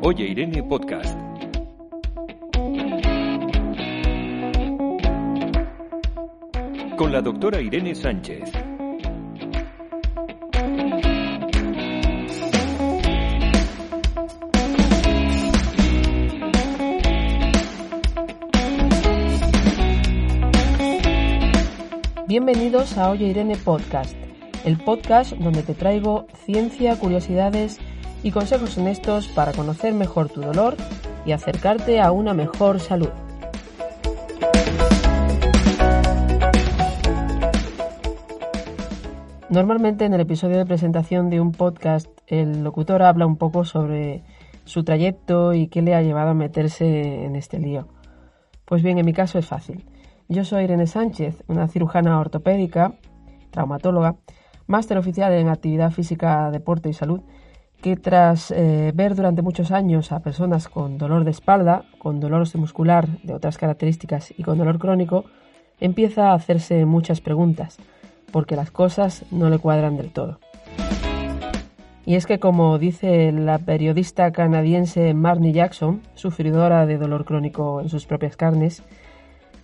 Oye Irene Podcast. Con la doctora Irene Sánchez. Bienvenidos a Oye Irene Podcast, el podcast donde te traigo ciencia, curiosidades y consejos honestos para conocer mejor tu dolor y acercarte a una mejor salud. Normalmente en el episodio de presentación de un podcast el locutor habla un poco sobre su trayecto y qué le ha llevado a meterse en este lío. Pues bien, en mi caso es fácil. Yo soy Irene Sánchez, una cirujana ortopédica, traumatóloga, máster oficial en actividad física, deporte y salud, que tras eh, ver durante muchos años a personas con dolor de espalda, con dolor muscular de otras características y con dolor crónico, empieza a hacerse muchas preguntas, porque las cosas no le cuadran del todo. Y es que, como dice la periodista canadiense Marnie Jackson, sufridora de dolor crónico en sus propias carnes,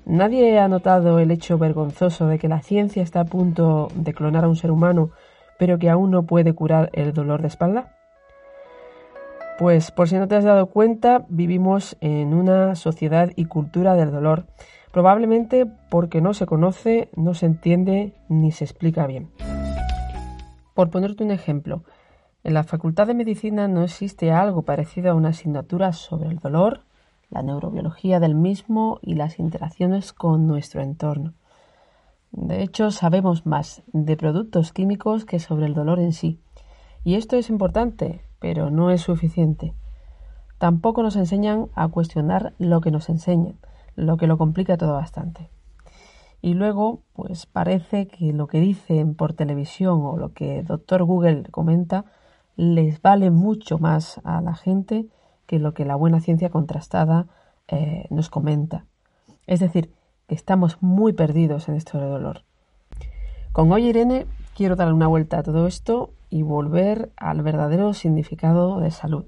Nadie ha notado el hecho vergonzoso de que la ciencia está a punto de clonar a un ser humano, pero que aún no puede curar el dolor de espalda. Pues por si no te has dado cuenta, vivimos en una sociedad y cultura del dolor, probablemente porque no se conoce, no se entiende ni se explica bien. Por ponerte un ejemplo, en la Facultad de Medicina no existe algo parecido a una asignatura sobre el dolor, la neurobiología del mismo y las interacciones con nuestro entorno. De hecho, sabemos más de productos químicos que sobre el dolor en sí. Y esto es importante, pero no es suficiente. Tampoco nos enseñan a cuestionar lo que nos enseñan, lo que lo complica todo bastante. Y luego, pues parece que lo que dicen por televisión o lo que Doctor Google comenta les vale mucho más a la gente que lo que la buena ciencia contrastada eh, nos comenta. Es decir, que estamos muy perdidos en esto de dolor. Con hoy Irene quiero dar una vuelta a todo esto y volver al verdadero significado de salud.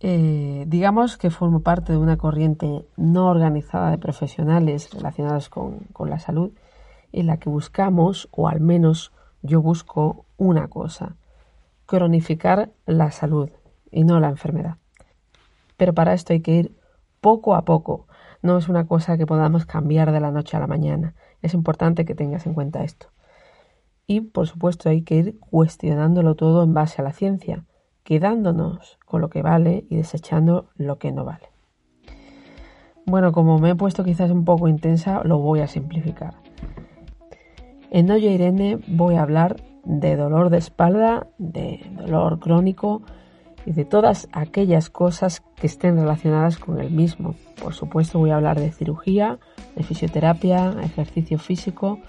Eh, digamos que formo parte de una corriente no organizada de profesionales relacionados con, con la salud en la que buscamos, o al menos yo busco, una cosa, cronificar la salud y no la enfermedad pero para esto hay que ir poco a poco. No es una cosa que podamos cambiar de la noche a la mañana. Es importante que tengas en cuenta esto. Y, por supuesto, hay que ir cuestionándolo todo en base a la ciencia, quedándonos con lo que vale y desechando lo que no vale. Bueno, como me he puesto quizás un poco intensa, lo voy a simplificar. En Oye Irene voy a hablar de dolor de espalda, de dolor crónico, y de todas aquellas cosas que estén relacionadas con el mismo. Por supuesto voy a hablar de cirugía, de fisioterapia, ejercicio físico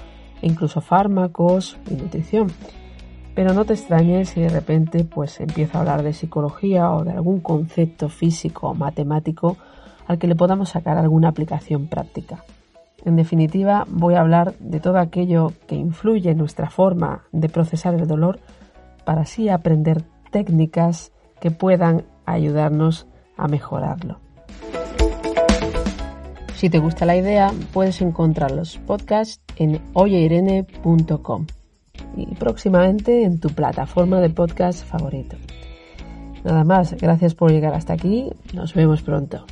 incluso fármacos y nutrición. Pero no te extrañes si de repente pues empiezo a hablar de psicología o de algún concepto físico o matemático al que le podamos sacar alguna aplicación práctica. En definitiva, voy a hablar de todo aquello que influye en nuestra forma de procesar el dolor para así aprender técnicas que puedan ayudarnos a mejorarlo. Si te gusta la idea, puedes encontrar los podcasts en oyeirene.com y próximamente en tu plataforma de podcast favorito. Nada más, gracias por llegar hasta aquí, nos vemos pronto.